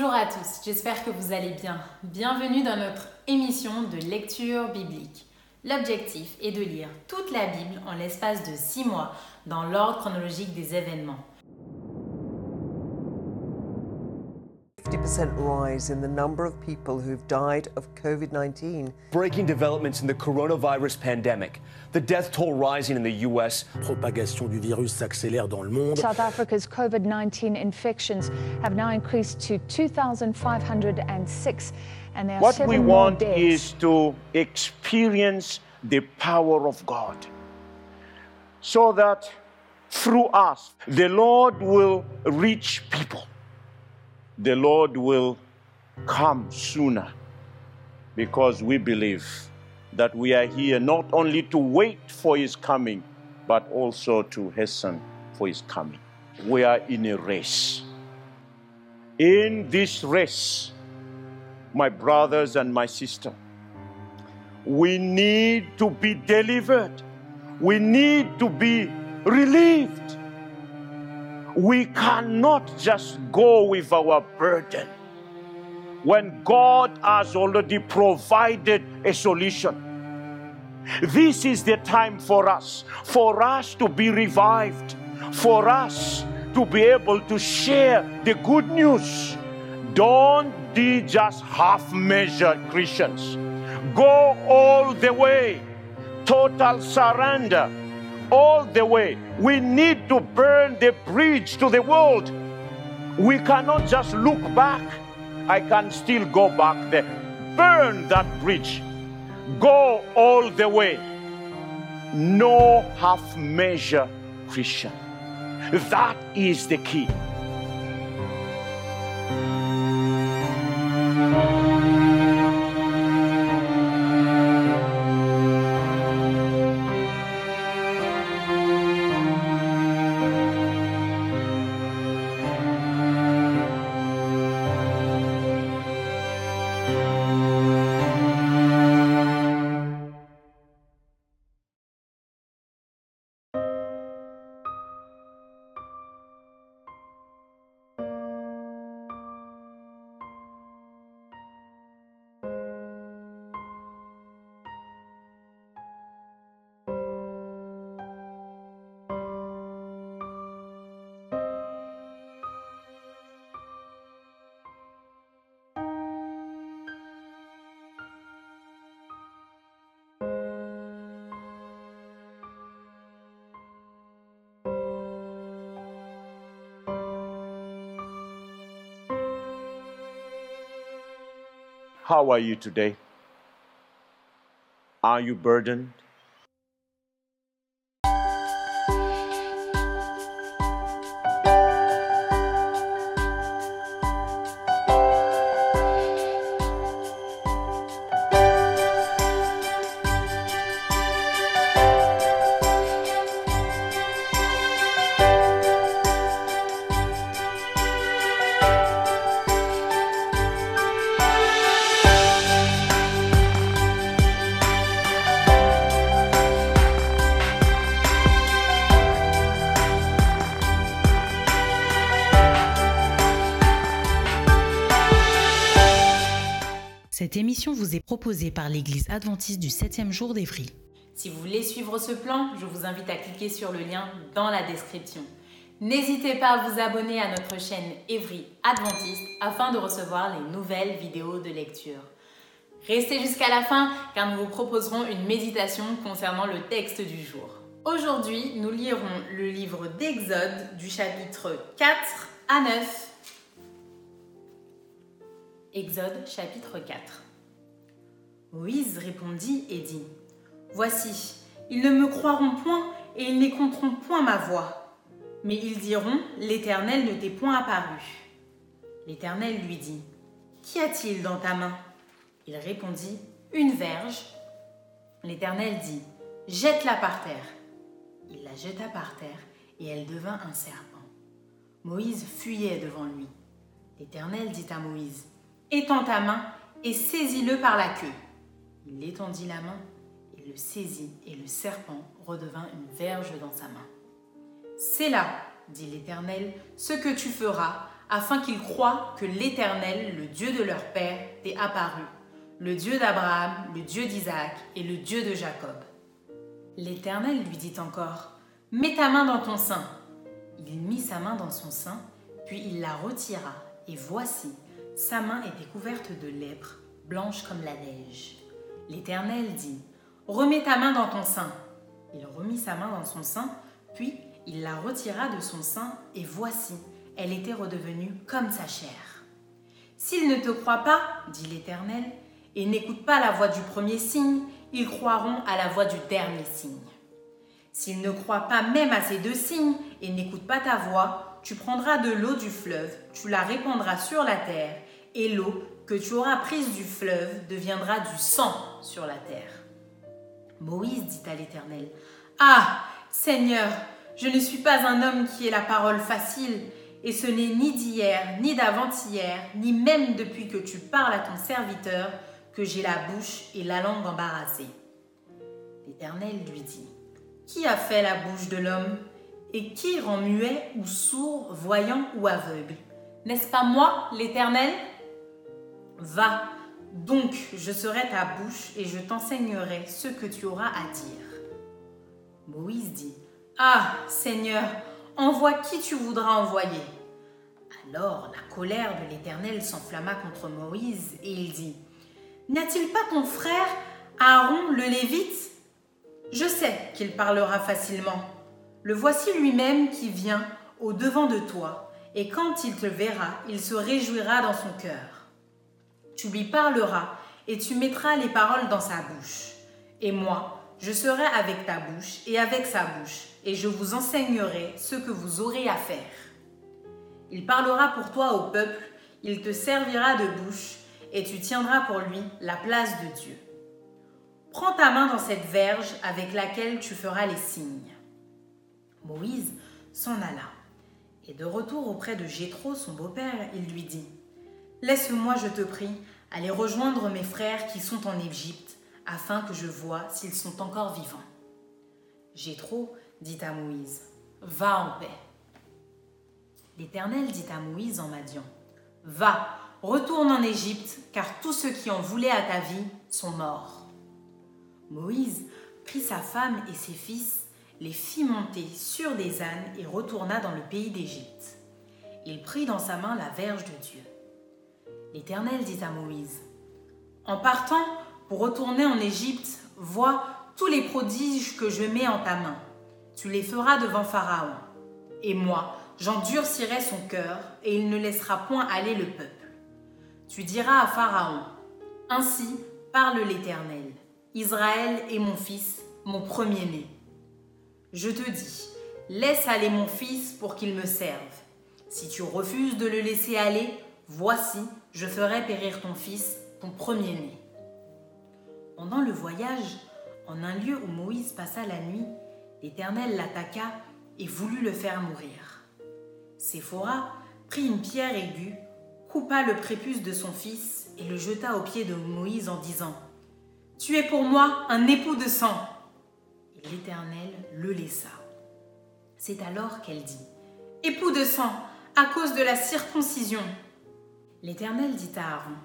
Bonjour à tous, j'espère que vous allez bien. Bienvenue dans notre émission de lecture biblique. L'objectif est de lire toute la Bible en l'espace de six mois dans l'ordre chronologique des événements. 50% rise in the number of people who've died of COVID 19. Breaking developments in the coronavirus pandemic. The death toll rising in the U.S. propagation du virus s'accélère dans le monde. South Africa's COVID 19 infections have now increased to 2,506, and there are What we want deaths. is to experience the power of God so that through us the Lord will reach people. The Lord will come sooner because we believe that we are here not only to wait for His coming, but also to hasten for His coming. We are in a race. In this race, my brothers and my sister, we need to be delivered. We need to be relieved. We cannot just go with our burden when God has already provided a solution. This is the time for us, for us to be revived, for us to be able to share the good news. Don't be just half measured Christians. Go all the way, total surrender, all the way. We need to burn the bridge to the world. We cannot just look back. I can still go back there. Burn that bridge. Go all the way. No half measure Christian. That is the key. How are you today? Are you burdened? Est proposée par l'Église adventiste du 7e jour d'Évry. Si vous voulez suivre ce plan, je vous invite à cliquer sur le lien dans la description. N'hésitez pas à vous abonner à notre chaîne Evry Adventiste afin de recevoir les nouvelles vidéos de lecture. Restez jusqu'à la fin car nous vous proposerons une méditation concernant le texte du jour. Aujourd'hui, nous lirons le livre d'Exode du chapitre 4 à 9. Exode chapitre 4 Moïse répondit et dit Voici, ils ne me croiront point et ils n'écouteront point ma voix. Mais ils diront L'Éternel ne t'est point apparu. L'Éternel lui dit Qu'y a-t-il dans ta main? Il répondit Une verge. L'Éternel dit Jette-la par terre. Il la jeta par terre et elle devint un serpent. Moïse fuyait devant lui. L'Éternel dit à Moïse Étends ta main et saisis-le par la queue. Il étendit la main et le saisit, et le serpent redevint une verge dans sa main. C'est là, dit l'Éternel, ce que tu feras afin qu'ils croient que l'Éternel, le Dieu de leur père, est apparu, le Dieu d'Abraham, le Dieu d'Isaac et le Dieu de Jacob. L'Éternel lui dit encore, Mets ta main dans ton sein. Il mit sa main dans son sein, puis il la retira, et voici, sa main était couverte de lèpre, blanche comme la neige. L'Éternel dit, Remets ta main dans ton sein. Il remit sa main dans son sein, puis il la retira de son sein, et voici, elle était redevenue comme sa chair. S'ils ne te croient pas, dit l'Éternel, et n'écoutent pas la voix du premier signe, ils croiront à la voix du dernier signe. S'ils ne croient pas même à ces deux signes et n'écoutent pas ta voix, tu prendras de l'eau du fleuve, tu la répandras sur la terre, et l'eau que tu auras prise du fleuve deviendra du sang sur la terre. Moïse dit à l'Éternel, Ah, Seigneur, je ne suis pas un homme qui ait la parole facile, et ce n'est ni d'hier, ni d'avant-hier, ni même depuis que tu parles à ton serviteur, que j'ai la bouche et la langue embarrassées. L'Éternel lui dit, Qui a fait la bouche de l'homme Et qui rend muet ou sourd, voyant ou aveugle? N'est-ce pas moi, l'Éternel? Va, donc je serai ta bouche et je t'enseignerai ce que tu auras à dire. Moïse dit, Ah, Seigneur, envoie qui tu voudras envoyer. Alors la colère de l'Éternel s'enflamma contre Moïse et il dit, N'y a-t-il pas ton frère Aaron le Lévite? Je sais qu'il parlera facilement. Le voici lui-même qui vient au devant de toi, et quand il te verra, il se réjouira dans son cœur. Tu lui parleras, et tu mettras les paroles dans sa bouche. Et moi, je serai avec ta bouche et avec sa bouche, et je vous enseignerai ce que vous aurez à faire. Il parlera pour toi au peuple, il te servira de bouche, et tu tiendras pour lui la place de Dieu. Prends ta main dans cette verge avec laquelle tu feras les signes. Moïse s'en alla, et de retour auprès de Jéthro, son beau-père, il lui dit Laisse-moi, je te prie, aller rejoindre mes frères qui sont en Égypte, afin que je voie s'ils sont encore vivants. Jéthro dit à Moïse Va en paix. L'Éternel dit à Moïse en Madian Va, retourne en Égypte, car tous ceux qui en voulaient à ta vie sont morts. Moïse prit sa femme et ses fils, les fit monter sur des ânes et retourna dans le pays d'Égypte. Il prit dans sa main la verge de Dieu. L'Éternel dit à Moïse, En partant pour retourner en Égypte, vois tous les prodiges que je mets en ta main. Tu les feras devant Pharaon. Et moi, j'endurcirai son cœur, et il ne laissera point aller le peuple. Tu diras à Pharaon, Ainsi parle l'Éternel, Israël est mon fils, mon premier-né. Je te dis, laisse aller mon fils pour qu'il me serve. Si tu refuses de le laisser aller, voici, je ferai périr ton fils, ton premier-né. Pendant le voyage, en un lieu où Moïse passa la nuit, l'Éternel l'attaqua et voulut le faire mourir. Séphora prit une pierre aiguë, coupa le prépuce de son fils et le jeta aux pieds de Moïse en disant Tu es pour moi un époux de sang. Et l'Éternel le laissa. C'est alors qu'elle dit Époux de sang, à cause de la circoncision. L'Éternel dit à Aaron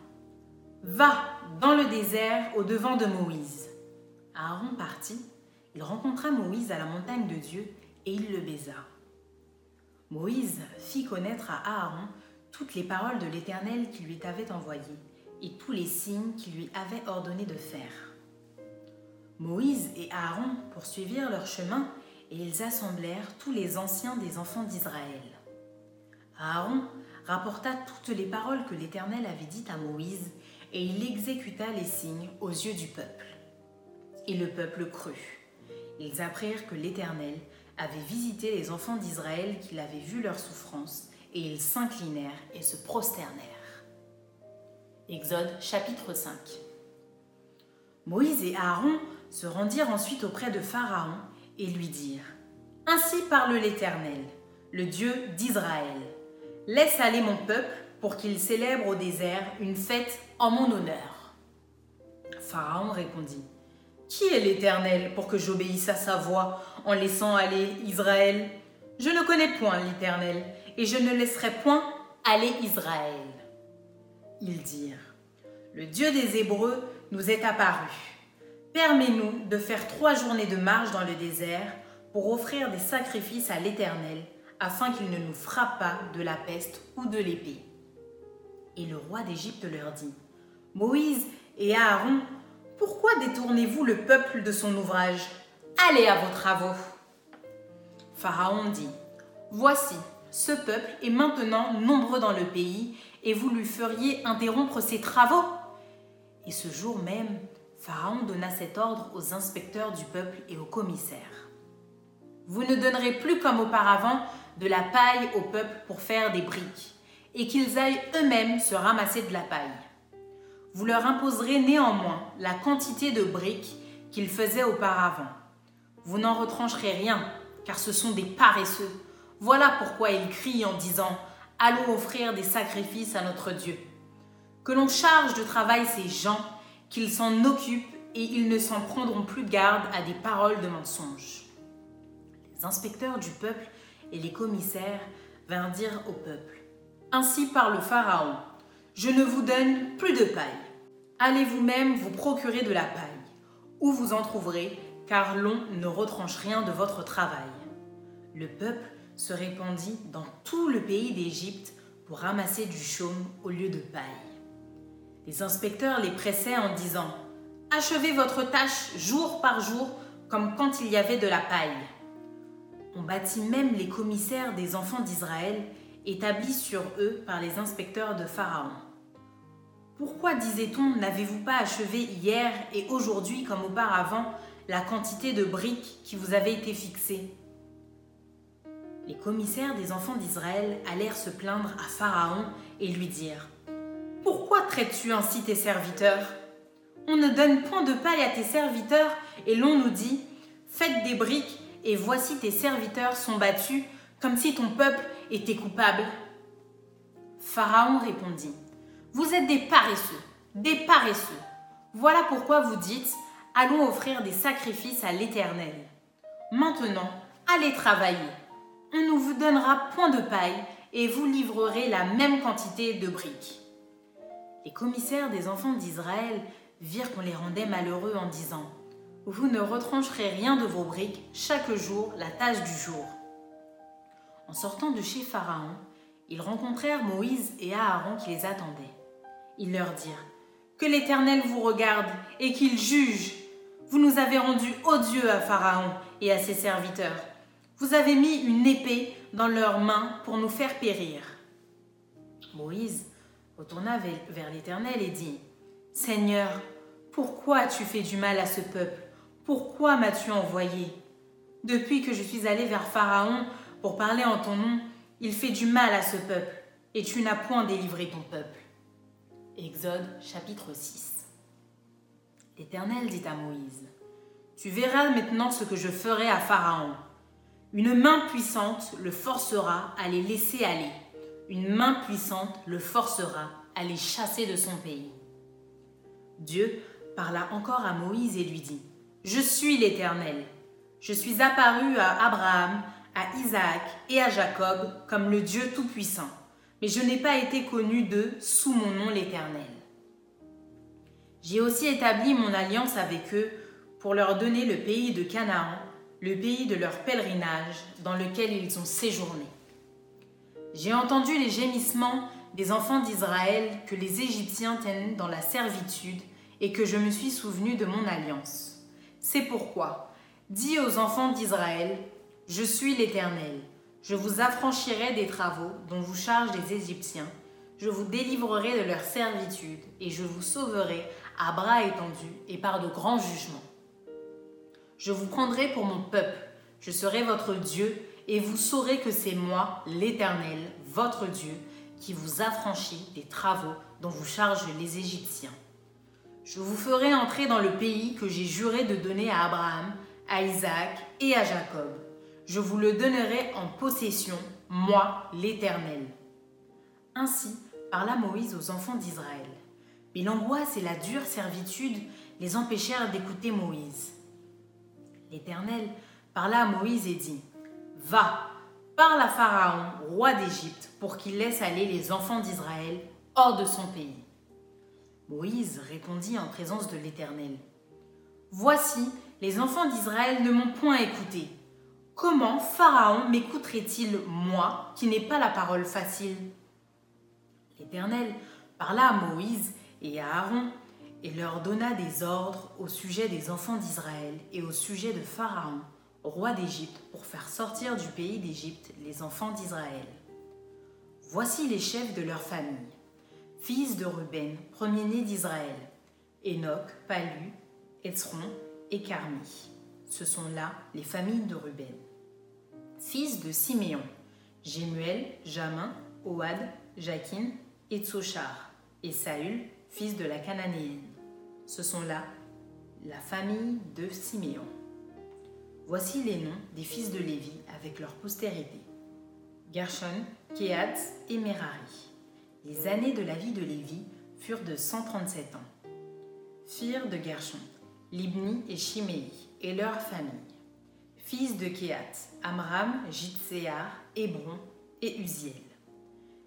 Va dans le désert au devant de Moïse. Aaron partit, il rencontra Moïse à la montagne de Dieu et il le baisa. Moïse fit connaître à Aaron toutes les paroles de l'Éternel qui lui avait envoyées et tous les signes qu'il lui avait ordonné de faire. Moïse et Aaron poursuivirent leur chemin et ils assemblèrent tous les anciens des enfants d'Israël. Aaron rapporta toutes les paroles que l'Éternel avait dites à Moïse et il exécuta les signes aux yeux du peuple. Et le peuple crut. Ils apprirent que l'Éternel avait visité les enfants d'Israël qu'il avait vu leur souffrance, et ils s'inclinèrent et se prosternèrent. Exode chapitre 5 Moïse et Aaron se rendirent ensuite auprès de Pharaon et lui dirent Ainsi parle l'Éternel, le Dieu d'Israël. Laisse aller mon peuple pour qu'il célèbre au désert une fête en mon honneur. Pharaon répondit Qui est l'Éternel pour que j'obéisse à sa voix en laissant aller Israël? Je ne connais point l'Éternel, et je ne laisserai point Allez Israël. Ils dirent, Le Dieu des Hébreux nous est apparu. Permets-nous de faire trois journées de marche dans le désert pour offrir des sacrifices à l'Éternel, afin qu'il ne nous frappe pas de la peste ou de l'épée. Et le roi d'Égypte leur dit, Moïse et Aaron, pourquoi détournez-vous le peuple de son ouvrage? Allez à vos travaux. Pharaon dit, Voici, ce peuple est maintenant nombreux dans le pays, et vous lui feriez interrompre ses travaux. Et ce jour même, Pharaon donna cet ordre aux inspecteurs du peuple et aux commissaires. Vous ne donnerez plus comme auparavant de la paille au peuple pour faire des briques, et qu'ils aillent eux-mêmes se ramasser de la paille. Vous leur imposerez néanmoins la quantité de briques qu'ils faisaient auparavant. Vous n'en retrancherez rien, car ce sont des paresseux. Voilà pourquoi ils crient en disant Allons offrir des sacrifices à notre Dieu. Que l'on charge de travail ces gens, qu'ils s'en occupent et ils ne s'en prendront plus garde à des paroles de mensonges. Les inspecteurs du peuple et les commissaires vinrent dire au peuple Ainsi parle le Pharaon Je ne vous donne plus de paille. Allez vous-même vous procurer de la paille, où vous en trouverez, car l'on ne retranche rien de votre travail. Le peuple se répandit dans tout le pays d'Égypte pour ramasser du chaume au lieu de paille. Les inspecteurs les pressaient en disant Achevez votre tâche jour par jour comme quand il y avait de la paille. On bâtit même les commissaires des enfants d'Israël, établis sur eux par les inspecteurs de Pharaon. Pourquoi, disait-on, n'avez-vous pas achevé hier et aujourd'hui comme auparavant la quantité de briques qui vous avait été fixée Les commissaires des enfants d'Israël allèrent se plaindre à Pharaon et lui dirent Pourquoi traites-tu ainsi tes serviteurs? On ne donne point de paille à tes serviteurs et l'on nous dit Faites des briques et voici tes serviteurs sont battus comme si ton peuple était coupable. Pharaon répondit, Vous êtes des paresseux, des paresseux. Voilà pourquoi vous dites, Allons offrir des sacrifices à l'Éternel. Maintenant, allez travailler. On ne vous donnera point de paille et vous livrerez la même quantité de briques. Les commissaires des enfants d'Israël virent qu'on les rendait malheureux en disant vous ne retrancherez rien de vos briques, chaque jour la tâche du jour. En sortant de chez Pharaon, ils rencontrèrent Moïse et Aaron qui les attendaient. Ils leur dirent Que l'Éternel vous regarde et qu'il juge. Vous nous avez rendus odieux à Pharaon et à ses serviteurs. Vous avez mis une épée dans leurs mains pour nous faire périr. Moïse retourna vers l'Éternel et dit Seigneur, pourquoi as-tu fait du mal à ce peuple? Pourquoi m'as-tu envoyé? Depuis que je suis allé vers Pharaon pour parler en ton nom, il fait du mal à ce peuple, et tu n'as point délivré ton peuple. Exode chapitre 6 L'Éternel dit à Moïse, Tu verras maintenant ce que je ferai à Pharaon. Une main puissante le forcera à les laisser aller. Une main puissante le forcera à les chasser de son pays. Dieu parla encore à Moïse et lui dit, je suis l'Éternel. Je suis apparu à Abraham, à Isaac et à Jacob comme le Dieu Tout-Puissant, mais je n'ai pas été connu d'eux sous mon nom l'Éternel. J'ai aussi établi mon alliance avec eux pour leur donner le pays de Canaan, le pays de leur pèlerinage dans lequel ils ont séjourné. J'ai entendu les gémissements des enfants d'Israël que les Égyptiens tiennent dans la servitude et que je me suis souvenu de mon alliance. C'est pourquoi, dis aux enfants d'Israël, Je suis l'Éternel, je vous affranchirai des travaux dont vous chargent les Égyptiens, je vous délivrerai de leur servitude, et je vous sauverai à bras étendus et par de grands jugements. Je vous prendrai pour mon peuple, je serai votre Dieu, et vous saurez que c'est moi, l'Éternel, votre Dieu, qui vous affranchit des travaux dont vous chargent les Égyptiens. Je vous ferai entrer dans le pays que j'ai juré de donner à Abraham, à Isaac et à Jacob. Je vous le donnerai en possession, moi l'Éternel. Ainsi parla Moïse aux enfants d'Israël. Mais l'angoisse et la dure servitude les empêchèrent d'écouter Moïse. L'Éternel parla à Moïse et dit, Va, Parle à Pharaon, roi d'Égypte, pour qu'il laisse aller les enfants d'Israël hors de son pays. Moïse répondit en présence de l'Éternel. Voici, les enfants d'Israël ne m'ont point écouté. Comment Pharaon m'écouterait-il, moi, qui n'ai pas la parole facile? L'Éternel parla à Moïse et à Aaron et leur donna des ordres au sujet des enfants d'Israël et au sujet de Pharaon, roi d'Égypte, pour faire sortir du pays d'Égypte les enfants d'Israël. Voici les chefs de leur famille. Fils de Ruben, premier-né d'Israël, Enoch, Palu, Etzron et Carmi. Ce sont là les familles de Ruben. Fils de Siméon, Jémuel, Jamin, Oad, Jakin et Tsochar, et Saül, fils de la Cananéenne. Ce sont là la famille de Siméon. Voici les noms des fils de Lévi avec leur postérité. Gershon, Kehat et Merari. Les années de la vie de Lévi furent de 137 ans. Firent de Gershon, Libni et Shimei et leurs familles. Fils de Kehat, Amram, Jitséar, Hébron et Uziel.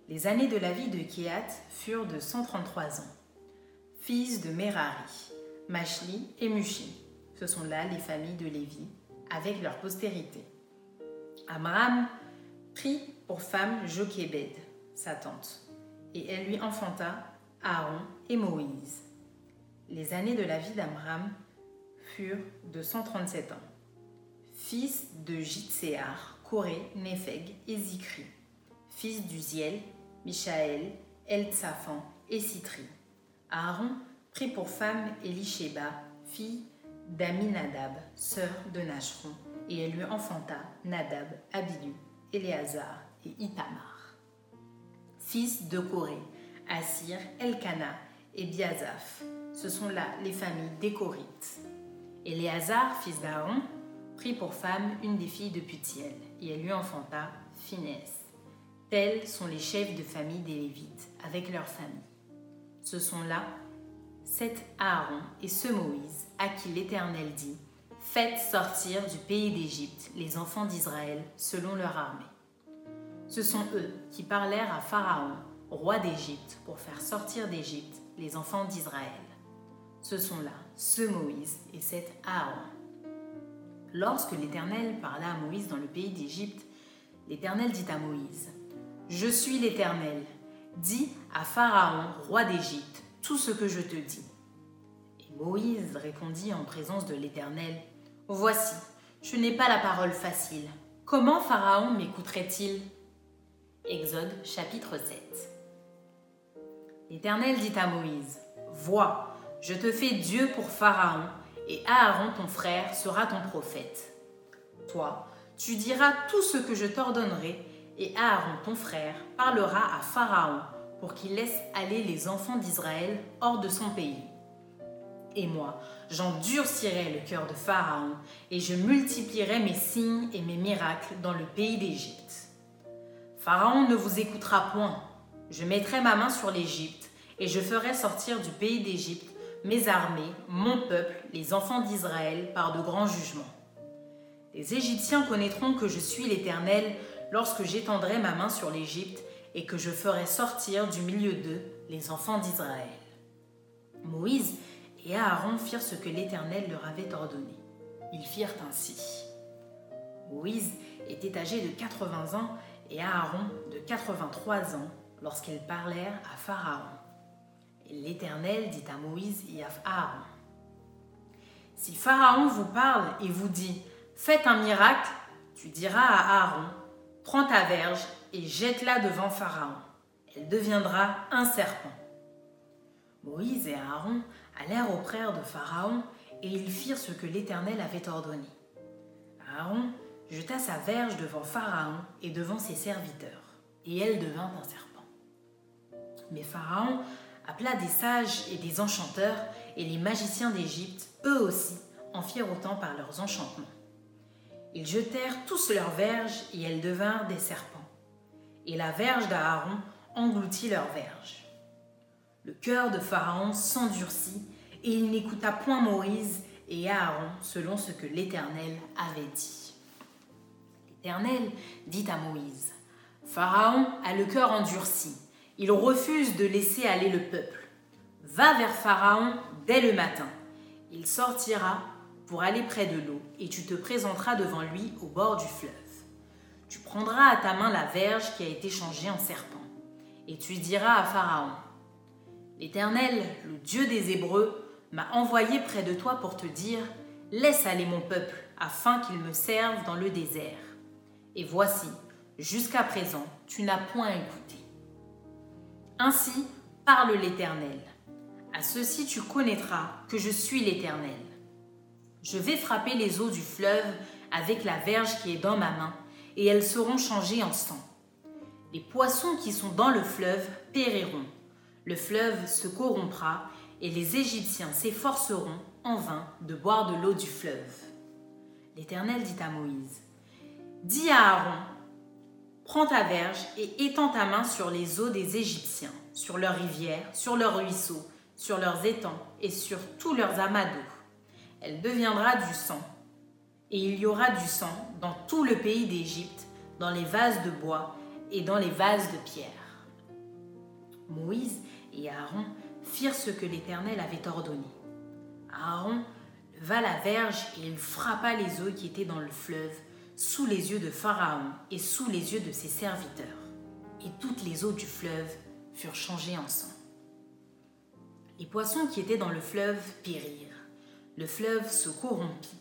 Les années de la vie de Kehat furent de 133 ans. Fils de Merari, Machli et Mushi. Ce sont là les familles de Lévi avec leur postérité. Amram prit pour femme Jochébed, sa tante, et elle lui enfanta Aaron et Moïse. Les années de la vie d'Amram furent de 137 ans. Fils de Jitséar, Coré, Népheg et Zikri. Fils d'Uziel, Michaël, Eltsaphan et Citri. Aaron prit pour femme Elisheba, fille d'Aminadab, sœur de Nachron, et elle lui enfanta Nadab, Abihu, Éléazar et Itamar. Fils de Corée, Assir, Elkana et Biazaph. Ce sont là les familles des Corites. Éléazar, fils d'Aaron, prit pour femme une des filles de Putiel, et elle lui enfanta Phinès. Tels sont les chefs de famille des Lévites, avec leurs familles. Ce sont là cet Aaron et ce Moïse à qui l'Éternel dit Faites sortir du pays d'Égypte les enfants d'Israël selon leur armée. Ce sont eux qui parlèrent à Pharaon, roi d'Égypte, pour faire sortir d'Égypte les enfants d'Israël. Ce sont là ce Moïse et cet Aaron. Lorsque l'Éternel parla à Moïse dans le pays d'Égypte, l'Éternel dit à Moïse Je suis l'Éternel. Dis à Pharaon, roi d'Égypte, tout ce que je te dis. Et Moïse répondit en présence de l'Éternel, Voici, je n'ai pas la parole facile. Comment Pharaon m'écouterait-il? Exode chapitre 7. L'Éternel dit à Moïse, Vois, je te fais Dieu pour Pharaon, et Aaron ton frère sera ton prophète. Toi, tu diras tout ce que je t'ordonnerai, et Aaron ton frère parlera à Pharaon pour qu'il laisse aller les enfants d'Israël hors de son pays. Et moi, j'endurcirai le cœur de Pharaon, et je multiplierai mes signes et mes miracles dans le pays d'Égypte. Pharaon ne vous écoutera point. Je mettrai ma main sur l'Égypte, et je ferai sortir du pays d'Égypte mes armées, mon peuple, les enfants d'Israël, par de grands jugements. Les Égyptiens connaîtront que je suis l'Éternel lorsque j'étendrai ma main sur l'Égypte et que je ferai sortir du milieu d'eux les enfants d'Israël. Moïse et Aaron firent ce que l'Éternel leur avait ordonné. Ils firent ainsi. Moïse était âgé de 80 ans et Aaron de 83 ans lorsqu'ils parlèrent à Pharaon. Et l'Éternel dit à Moïse et à Aaron, Si Pharaon vous parle et vous dit, Faites un miracle, tu diras à Aaron, Prends ta verge et jette-la devant Pharaon. Elle deviendra un serpent. Moïse et Aaron allèrent auprès de Pharaon et ils firent ce que l'Éternel avait ordonné. Aaron jeta sa verge devant Pharaon et devant ses serviteurs, et elle devint un serpent. Mais Pharaon appela des sages et des enchanteurs, et les magiciens d'Égypte, eux aussi, en firent autant par leurs enchantements. Ils jetèrent tous leurs verges, et elles devinrent des serpents. Et la verge d'Aaron engloutit leur verge. Le cœur de Pharaon s'endurcit, et il n'écouta point Moïse et Aaron selon ce que l'Éternel avait dit. L'Éternel dit à Moïse, Pharaon a le cœur endurci, il refuse de laisser aller le peuple. Va vers Pharaon dès le matin. Il sortira pour aller près de l'eau et tu te présenteras devant lui au bord du fleuve. Tu prendras à ta main la verge qui a été changée en serpent et tu diras à Pharaon, L'Éternel, le Dieu des Hébreux, m'a envoyé près de toi pour te dire, Laisse aller mon peuple, afin qu'il me serve dans le désert. Et voici, jusqu'à présent, tu n'as point écouté. Ainsi parle l'Éternel. À ceci tu connaîtras que je suis l'Éternel. Je vais frapper les eaux du fleuve avec la verge qui est dans ma main, et elles seront changées en sang. Les poissons qui sont dans le fleuve périront. Le fleuve se corrompra, et les Égyptiens s'efforceront en vain de boire de l'eau du fleuve. L'Éternel dit à Moïse, Dis à Aaron, prends ta verge et étends ta main sur les eaux des Égyptiens, sur leurs rivières, sur leurs ruisseaux, sur leurs étangs et sur tous leurs amas d'eau. Elle deviendra du sang, et il y aura du sang dans tout le pays d'Égypte, dans les vases de bois et dans les vases de pierre. Moïse et Aaron firent ce que l'Éternel avait ordonné. Aaron leva la verge et il frappa les eaux qui étaient dans le fleuve sous les yeux de Pharaon et sous les yeux de ses serviteurs. Et toutes les eaux du fleuve furent changées en sang. Les poissons qui étaient dans le fleuve périrent. Le fleuve se corrompit.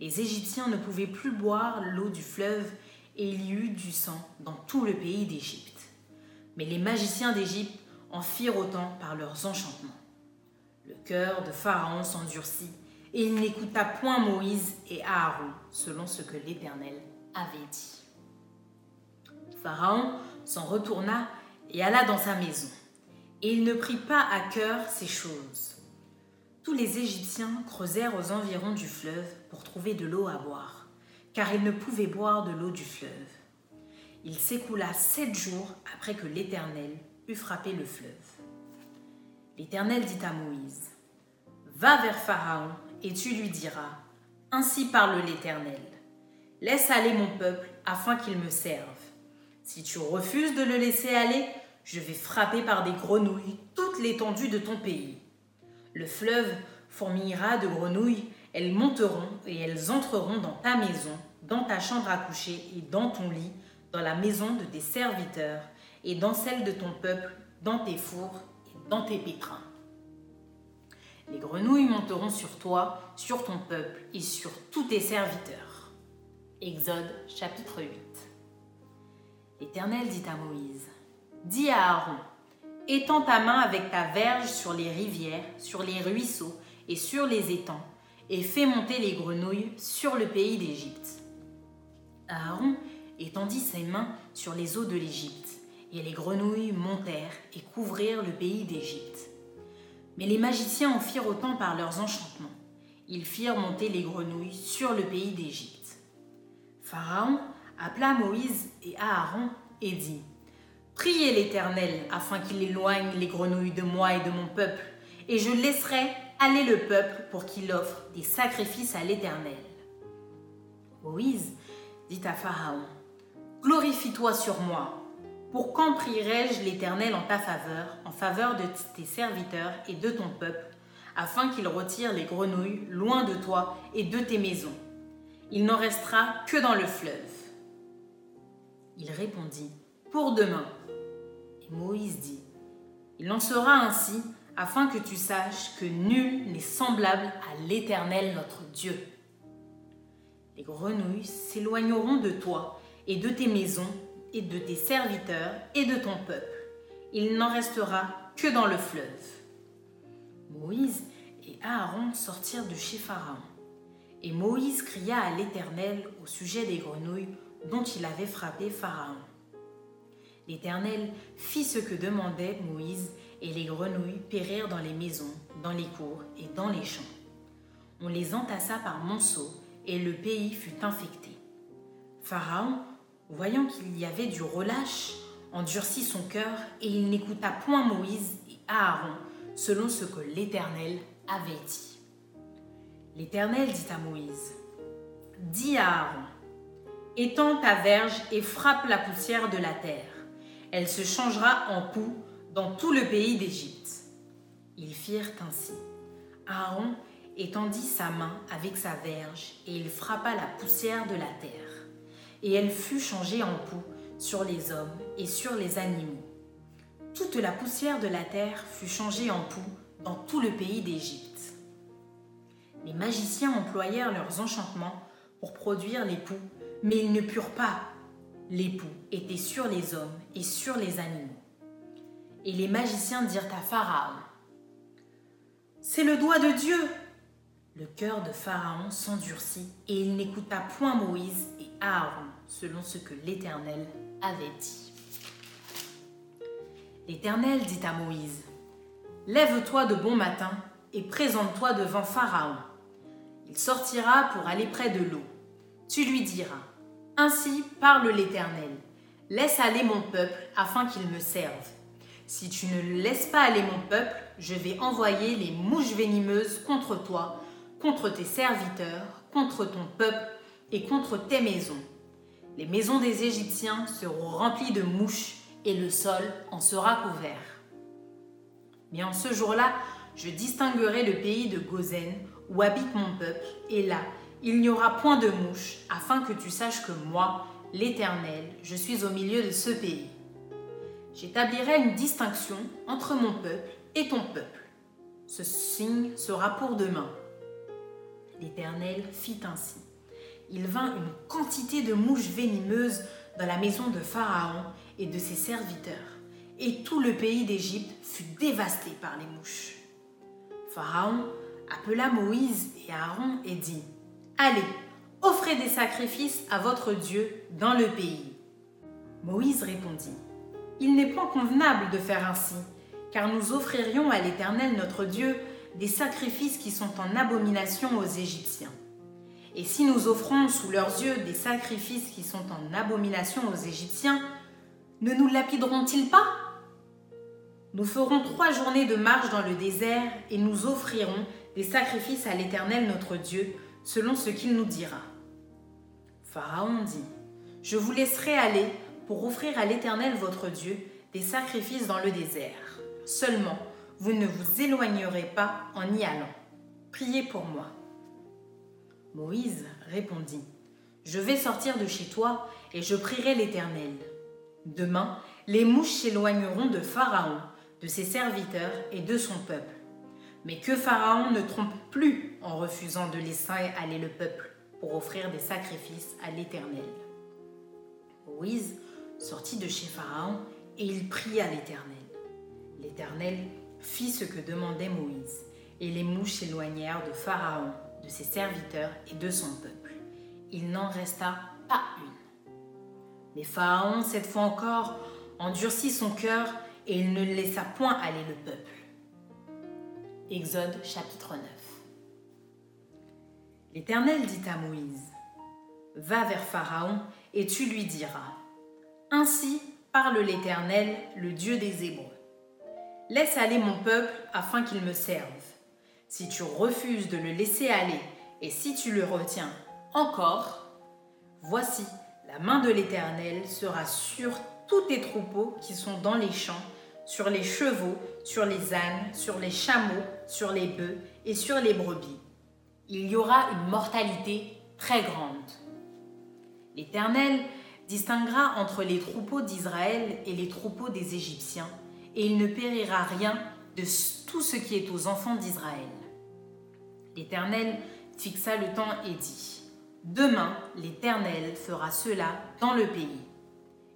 Les Égyptiens ne pouvaient plus boire l'eau du fleuve et il y eut du sang dans tout le pays d'Égypte. Mais les magiciens d'Égypte en firent autant par leurs enchantements. Le cœur de Pharaon s'endurcit et il n'écouta point Moïse et Aaron, selon ce que l'Éternel avait dit. Pharaon s'en retourna et alla dans sa maison, et il ne prit pas à cœur ces choses. Tous les Égyptiens creusèrent aux environs du fleuve pour trouver de l'eau à boire, car ils ne pouvaient boire de l'eau du fleuve. Il s'écoula sept jours après que l'Éternel eut frappé le fleuve. L'Éternel dit à Moïse, Va vers Pharaon et tu lui diras, Ainsi parle l'Éternel, laisse aller mon peuple afin qu'il me serve. Si tu refuses de le laisser aller, je vais frapper par des grenouilles toute l'étendue de ton pays. Le fleuve fourmillera de grenouilles, elles monteront et elles entreront dans ta maison, dans ta chambre à coucher et dans ton lit, dans la maison de tes serviteurs et dans celle de ton peuple, dans tes fours et dans tes pétrins. Les grenouilles monteront sur toi, sur ton peuple et sur tous tes serviteurs. Exode chapitre 8. L'Éternel dit à Moïse, Dis à Aaron, étends ta main avec ta verge sur les rivières, sur les ruisseaux et sur les étangs, et fais monter les grenouilles sur le pays d'Égypte. Aaron étendit ses mains sur les eaux de l'Égypte, et les grenouilles montèrent et couvrirent le pays d'Égypte. Mais les magiciens en firent autant par leurs enchantements. Ils firent monter les grenouilles sur le pays d'Égypte. Pharaon appela Moïse et Aaron et dit Priez l'Éternel afin qu'il éloigne les grenouilles de moi et de mon peuple, et je laisserai aller le peuple pour qu'il offre des sacrifices à l'Éternel. Moïse dit à Pharaon Glorifie-toi sur moi. Pour quand prierai-je l'Éternel en ta faveur, en faveur de tes serviteurs et de ton peuple, afin qu'il retire les grenouilles loin de toi et de tes maisons Il n'en restera que dans le fleuve. Il répondit Pour demain. Et Moïse dit Il en sera ainsi, afin que tu saches que nul n'est semblable à l'Éternel notre Dieu. Les grenouilles s'éloigneront de toi et de tes maisons de tes serviteurs et de ton peuple. Il n'en restera que dans le fleuve. Moïse et Aaron sortirent de chez Pharaon. Et Moïse cria à l'Éternel au sujet des grenouilles dont il avait frappé Pharaon. L'Éternel fit ce que demandait Moïse, et les grenouilles périrent dans les maisons, dans les cours et dans les champs. On les entassa par monceaux, et le pays fut infecté. Pharaon, voyant qu'il y avait du relâche, endurcit son cœur, et il n'écouta point Moïse et Aaron, selon ce que l'Éternel avait dit. L'Éternel dit à Moïse, Dis à Aaron, Étends ta verge et frappe la poussière de la terre. Elle se changera en poux dans tout le pays d'Égypte. Ils firent ainsi. Aaron étendit sa main avec sa verge et il frappa la poussière de la terre. Et elle fut changée en poux sur les hommes et sur les animaux. Toute la poussière de la terre fut changée en poux dans tout le pays d'Égypte. Les magiciens employèrent leurs enchantements pour produire les poux, mais ils ne purent pas. Les poux étaient sur les hommes et sur les animaux. Et les magiciens dirent à Pharaon, C'est le doigt de Dieu. Le cœur de Pharaon s'endurcit et il n'écouta point Moïse Aaron, selon ce que l'Éternel avait dit. L'Éternel dit à Moïse, Lève-toi de bon matin et présente-toi devant Pharaon. Il sortira pour aller près de l'eau. Tu lui diras, Ainsi parle l'Éternel, laisse aller mon peuple afin qu'il me serve. Si tu ne laisses pas aller mon peuple, je vais envoyer les mouches venimeuses contre toi, contre tes serviteurs, contre ton peuple et contre tes maisons. Les maisons des Égyptiens seront remplies de mouches et le sol en sera couvert. Mais en ce jour-là, je distinguerai le pays de Gozen, où habite mon peuple, et là, il n'y aura point de mouches, afin que tu saches que moi, l'Éternel, je suis au milieu de ce pays. J'établirai une distinction entre mon peuple et ton peuple. Ce signe sera pour demain. L'Éternel fit ainsi. Il vint une quantité de mouches venimeuses dans la maison de Pharaon et de ses serviteurs, et tout le pays d'Égypte fut dévasté par les mouches. Pharaon appela Moïse et Aaron et dit, Allez, offrez des sacrifices à votre Dieu dans le pays. Moïse répondit, Il n'est point convenable de faire ainsi, car nous offririons à l'Éternel notre Dieu des sacrifices qui sont en abomination aux Égyptiens. Et si nous offrons sous leurs yeux des sacrifices qui sont en abomination aux Égyptiens, ne nous lapideront-ils pas? Nous ferons trois journées de marche dans le désert et nous offrirons des sacrifices à l'Éternel notre Dieu, selon ce qu'il nous dira. Pharaon dit, Je vous laisserai aller pour offrir à l'Éternel votre Dieu des sacrifices dans le désert. Seulement, vous ne vous éloignerez pas en y allant. Priez pour moi. Moïse répondit, Je vais sortir de chez toi et je prierai l'Éternel. Demain, les mouches s'éloigneront de Pharaon, de ses serviteurs et de son peuple. Mais que Pharaon ne trompe plus en refusant de laisser aller le peuple pour offrir des sacrifices à l'Éternel. Moïse sortit de chez Pharaon et il pria l'Éternel. L'Éternel fit ce que demandait Moïse, et les mouches s'éloignèrent de Pharaon, de ses serviteurs et de son peuple. Il n'en resta pas une. Mais Pharaon, cette fois encore, endurcit son cœur et il ne laissa point aller le peuple. Exode chapitre 9 L'Éternel dit à Moïse, Va vers Pharaon et tu lui diras, Ainsi parle l'Éternel, le Dieu des Hébreux. Laisse aller mon peuple afin qu'il me serve. Si tu refuses de le laisser aller et si tu le retiens encore, voici, la main de l'Éternel sera sur tous tes troupeaux qui sont dans les champs, sur les chevaux, sur les ânes, sur les chameaux, sur les bœufs et sur les brebis. Il y aura une mortalité très grande. L'Éternel distinguera entre les troupeaux d'Israël et les troupeaux des Égyptiens, et il ne périra rien de tout ce qui est aux enfants d'Israël. L'Éternel fixa le temps et dit, Demain l'Éternel fera cela dans le pays.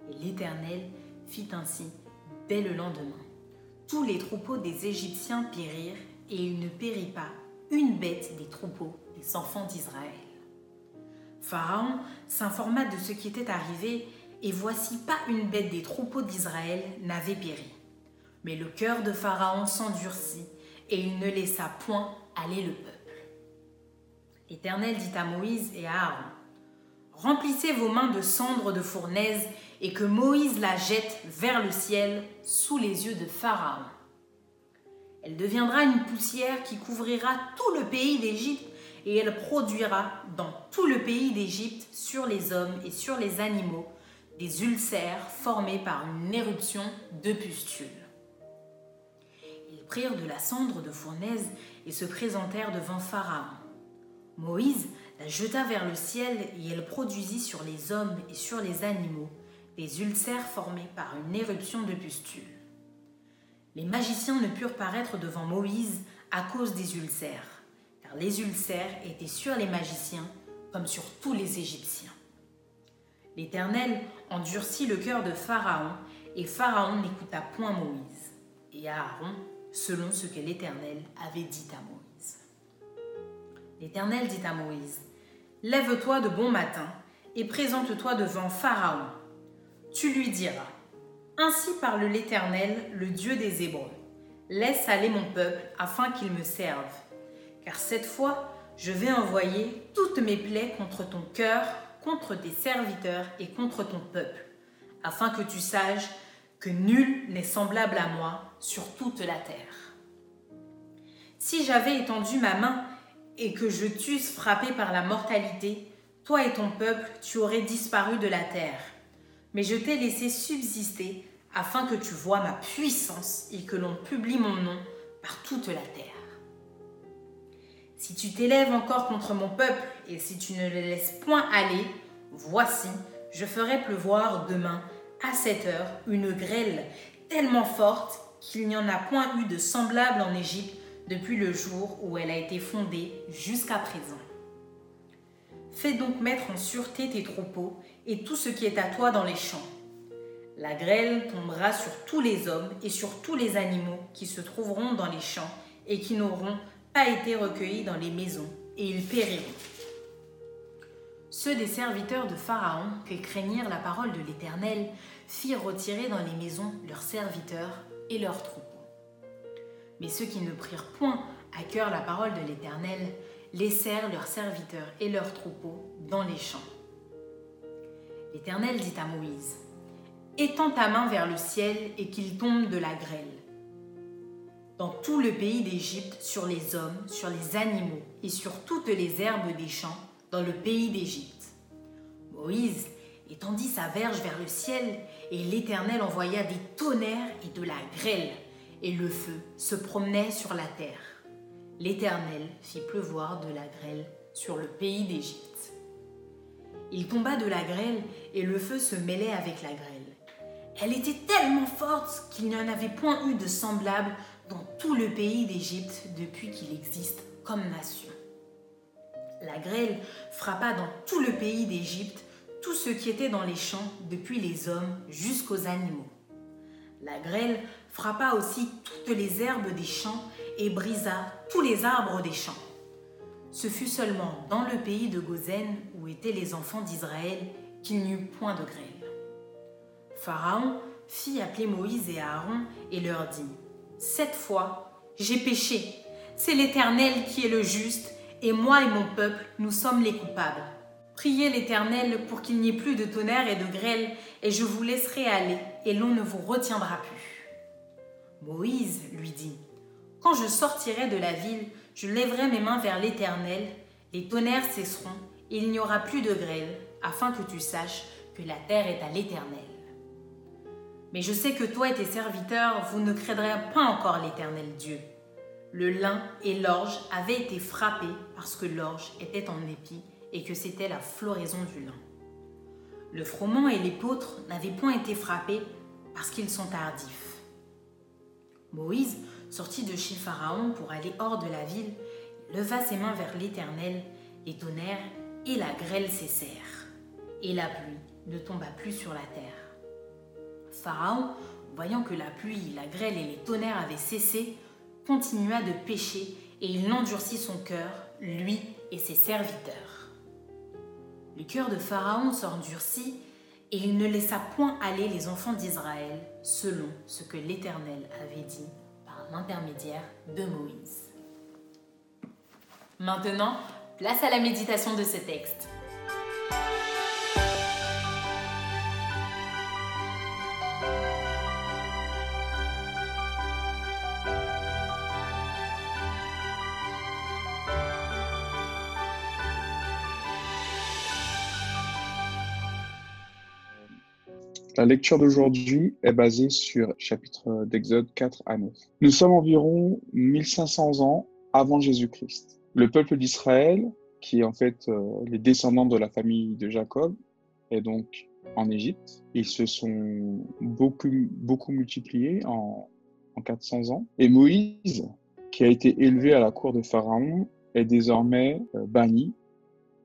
Et l'Éternel fit ainsi dès le lendemain. Tous les troupeaux des Égyptiens périrent, et il ne périt pas une bête des troupeaux des enfants d'Israël. Pharaon s'informa de ce qui était arrivé, et voici pas une bête des troupeaux d'Israël n'avait péri. Mais le cœur de Pharaon s'endurcit, et il ne laissa point aller le peuple. L'Éternel dit à Moïse et à Aaron, Remplissez vos mains de cendres de fournaise, et que Moïse la jette vers le ciel sous les yeux de Pharaon. Elle deviendra une poussière qui couvrira tout le pays d'Égypte, et elle produira dans tout le pays d'Égypte sur les hommes et sur les animaux des ulcères formés par une éruption de pustules. De la cendre de fournaise et se présentèrent devant Pharaon. Moïse la jeta vers le ciel et elle produisit sur les hommes et sur les animaux des ulcères formés par une éruption de pustules. Les magiciens ne purent paraître devant Moïse à cause des ulcères, car les ulcères étaient sur les magiciens comme sur tous les Égyptiens. L'Éternel endurcit le cœur de Pharaon, et Pharaon n'écouta point Moïse et Aaron selon ce que l'Éternel avait dit à Moïse. L'Éternel dit à Moïse, Lève-toi de bon matin et présente-toi devant Pharaon. Tu lui diras, Ainsi parle l'Éternel, le Dieu des Hébreux. Laisse aller mon peuple afin qu'il me serve. Car cette fois, je vais envoyer toutes mes plaies contre ton cœur, contre tes serviteurs et contre ton peuple, afin que tu saches que nul n'est semblable à moi sur toute la terre. Si j'avais étendu ma main et que je t'eusse frappé par la mortalité, toi et ton peuple, tu aurais disparu de la terre. Mais je t'ai laissé subsister afin que tu vois ma puissance et que l'on publie mon nom par toute la terre. Si tu t'élèves encore contre mon peuple et si tu ne le laisses point aller, voici, je ferai pleuvoir demain à cette heure une grêle tellement forte qu'il n'y en a point eu de semblable en Égypte depuis le jour où elle a été fondée jusqu'à présent. Fais donc mettre en sûreté tes troupeaux et tout ce qui est à toi dans les champs. La grêle tombera sur tous les hommes et sur tous les animaux qui se trouveront dans les champs et qui n'auront pas été recueillis dans les maisons, et ils périront. Ceux des serviteurs de Pharaon qui craignirent la parole de l'Éternel firent retirer dans les maisons leurs serviteurs et leurs troupeaux. Mais ceux qui ne prirent point à cœur la parole de l'Éternel laissèrent leurs serviteurs et leurs troupeaux dans les champs. L'Éternel dit à Moïse, Étends ta main vers le ciel et qu'il tombe de la grêle. Dans tout le pays d'Égypte, sur les hommes, sur les animaux et sur toutes les herbes des champs, dans le pays d'Égypte. Moïse étendit sa verge vers le ciel, et l'Éternel envoya des tonnerres et de la grêle, et le feu se promenait sur la terre. L'Éternel fit pleuvoir de la grêle sur le pays d'Égypte. Il tomba de la grêle, et le feu se mêlait avec la grêle. Elle était tellement forte qu'il n'y en avait point eu de semblable dans tout le pays d'Égypte depuis qu'il existe comme nation. La grêle frappa dans tout le pays d'Égypte tout ce qui était dans les champs, depuis les hommes jusqu'aux animaux. La grêle frappa aussi toutes les herbes des champs et brisa tous les arbres des champs. Ce fut seulement dans le pays de Gozen, où étaient les enfants d'Israël, qu'il n'y eut point de grêle. Pharaon fit appeler Moïse et Aaron et leur dit, Cette fois, j'ai péché, c'est l'Éternel qui est le juste, et moi et mon peuple, nous sommes les coupables. Priez l'Éternel pour qu'il n'y ait plus de tonnerre et de grêle, et je vous laisserai aller, et l'on ne vous retiendra plus. Moïse lui dit, Quand je sortirai de la ville, je lèverai mes mains vers l'Éternel, les tonnerres cesseront, et il n'y aura plus de grêle, afin que tu saches que la terre est à l'Éternel. Mais je sais que toi et tes serviteurs, vous ne craindrez pas encore l'Éternel Dieu. Le lin et l'orge avaient été frappés parce que l'orge était en épi et que c'était la floraison du lin. Le froment et l'épeautre n'avaient point été frappés parce qu'ils sont tardifs. Moïse sortit de chez Pharaon pour aller hors de la ville, leva ses mains vers l'Éternel, les tonnerres et la grêle cessèrent, et la pluie ne tomba plus sur la terre. Pharaon, voyant que la pluie, la grêle et les tonnerres avaient cessé, continua de pécher et il endurcit son cœur, lui et ses serviteurs. Le cœur de Pharaon s'endurcit et il ne laissa point aller les enfants d'Israël selon ce que l'Éternel avait dit par l'intermédiaire de Moïse. Maintenant, place à la méditation de ce texte. La lecture d'aujourd'hui est basée sur chapitre d'Exode 4 à 9. Nous sommes environ 1500 ans avant Jésus-Christ. Le peuple d'Israël, qui est en fait euh, les descendants de la famille de Jacob, est donc en Égypte. Ils se sont beaucoup, beaucoup multipliés en, en 400 ans. Et Moïse, qui a été élevé à la cour de Pharaon, est désormais euh, banni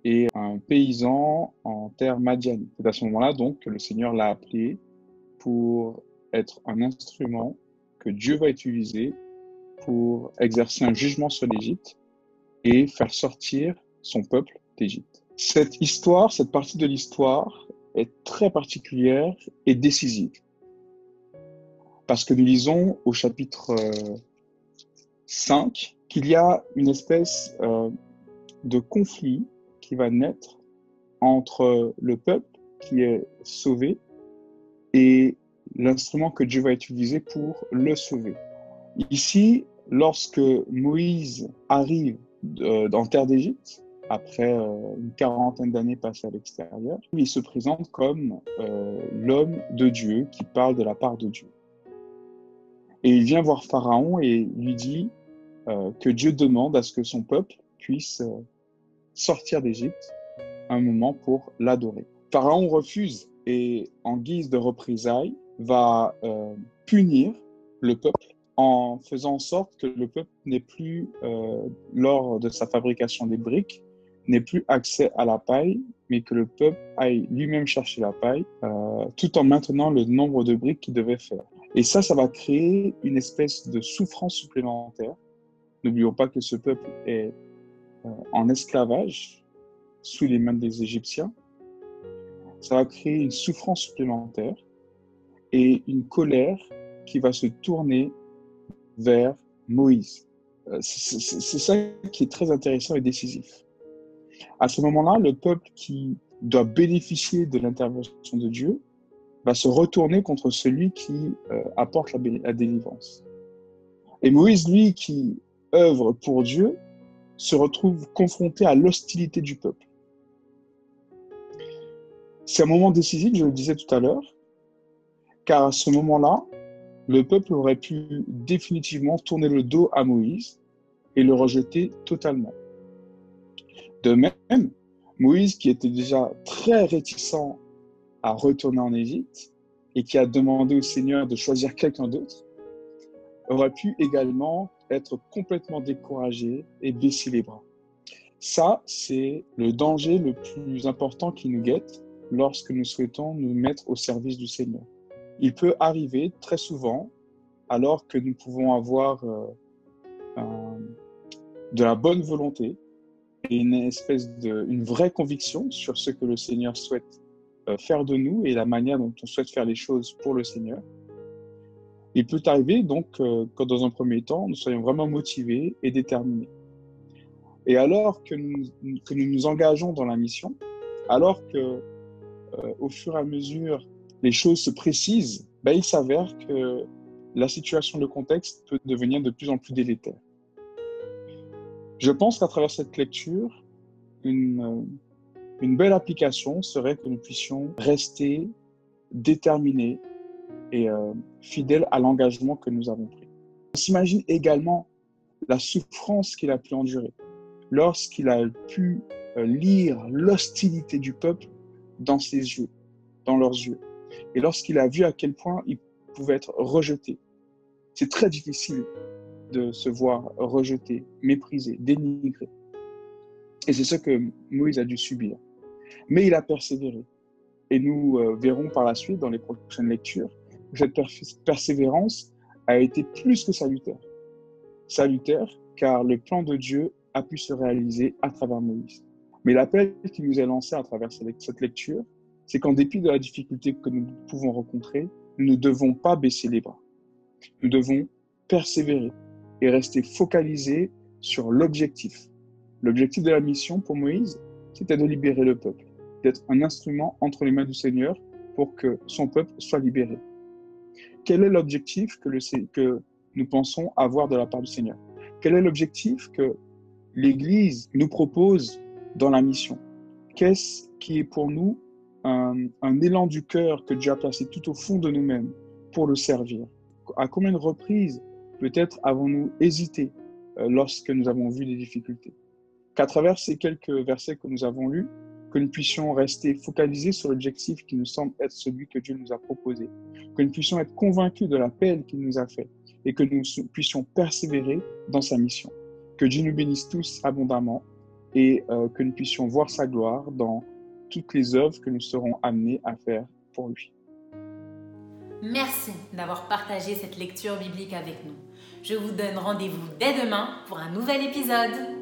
et un paysan en terre madianite. C'est à ce moment-là donc que le Seigneur l'a appelé pour être un instrument que Dieu va utiliser pour exercer un jugement sur l'Égypte et faire sortir son peuple d'Égypte. Cette histoire, cette partie de l'histoire est très particulière et décisive. Parce que nous lisons au chapitre 5 euh, qu'il y a une espèce euh, de conflit qui va naître entre le peuple qui est sauvé et l'instrument que Dieu va utiliser pour le sauver. Ici, lorsque Moïse arrive euh, dans terre d'Égypte, après euh, une quarantaine d'années passées à l'extérieur, il se présente comme euh, l'homme de Dieu qui parle de la part de Dieu. Et il vient voir Pharaon et lui dit que Dieu demande à ce que son peuple puisse sortir d'Égypte un moment pour l'adorer. Pharaon refuse et en guise de représailles va euh, punir le peuple en faisant en sorte que le peuple n'ait plus, euh, lors de sa fabrication des briques, n'ait plus accès à la paille, mais que le peuple aille lui-même chercher la paille, euh, tout en maintenant le nombre de briques qu'il devait faire. Et ça, ça va créer une espèce de souffrance supplémentaire. N'oublions pas que ce peuple est en esclavage sous les mains des Égyptiens, ça va créer une souffrance supplémentaire et une colère qui va se tourner vers Moïse. Euh, c'est ça qui est très intéressant et décisif. À ce moment-là, le peuple qui doit bénéficier de l'intervention de Dieu va se retourner contre celui qui euh, apporte la délivrance. Et Moïse, lui, qui œuvre pour Dieu, se retrouve confronté à l'hostilité du peuple. C'est un moment décisif, je le disais tout à l'heure, car à ce moment-là, le peuple aurait pu définitivement tourner le dos à Moïse et le rejeter totalement. De même, Moïse, qui était déjà très réticent à retourner en Égypte et qui a demandé au Seigneur de choisir quelqu'un d'autre, aurait pu également être complètement découragé et baisser les bras. Ça, c'est le danger le plus important qui nous guette lorsque nous souhaitons nous mettre au service du Seigneur. Il peut arriver très souvent, alors que nous pouvons avoir euh, de la bonne volonté et une espèce de, vraie conviction sur ce que le Seigneur souhaite euh, faire de nous et la manière dont on souhaite faire les choses pour le Seigneur. Il peut arriver donc euh, que dans un premier temps, nous soyons vraiment motivés et déterminés. Et alors que nous, nous engageons dans la mission, alors que euh, au fur et à mesure les choses se précisent, ben, il s'avère que la situation, le contexte peut devenir de plus en plus délétère. Je pense qu'à travers cette lecture, une, euh, une belle application serait que nous puissions rester déterminés et euh, fidèle à l'engagement que nous avons pris. On s'imagine également la souffrance qu'il a pu endurer lorsqu'il a pu euh, lire l'hostilité du peuple dans ses yeux, dans leurs yeux, et lorsqu'il a vu à quel point il pouvait être rejeté. C'est très difficile de se voir rejeté, méprisé, dénigré. Et c'est ce que Moïse a dû subir. Mais il a persévéré. Et nous euh, verrons par la suite, dans les prochaines lectures, cette persévérance a été plus que salutaire. Salutaire car le plan de Dieu a pu se réaliser à travers Moïse. Mais l'appel qui nous est lancé à travers cette lecture, c'est qu'en dépit de la difficulté que nous pouvons rencontrer, nous ne devons pas baisser les bras. Nous devons persévérer et rester focalisés sur l'objectif. L'objectif de la mission pour Moïse, c'était de libérer le peuple, d'être un instrument entre les mains du Seigneur pour que son peuple soit libéré. Quel est l'objectif que, nous pensons avoir de la part du Seigneur? Quel est l'objectif que l'Église nous propose dans la mission? Qu'est-ce qui est pour nous un, un élan du cœur que Dieu a placé tout au fond de nous-mêmes pour le servir? À combien de reprises, peut-être, avons-nous hésité euh, lorsque nous avons vu des difficultés? Qu'à travers ces quelques versets que nous avons lus, que nous puissions rester focalisés sur l'objectif qui nous semble être celui que Dieu nous a proposé, que nous puissions être convaincus de l'appel qu'il nous a fait et que nous puissions persévérer dans sa mission. Que Dieu nous bénisse tous abondamment et euh, que nous puissions voir sa gloire dans toutes les œuvres que nous serons amenés à faire pour lui. Merci d'avoir partagé cette lecture biblique avec nous. Je vous donne rendez-vous dès demain pour un nouvel épisode.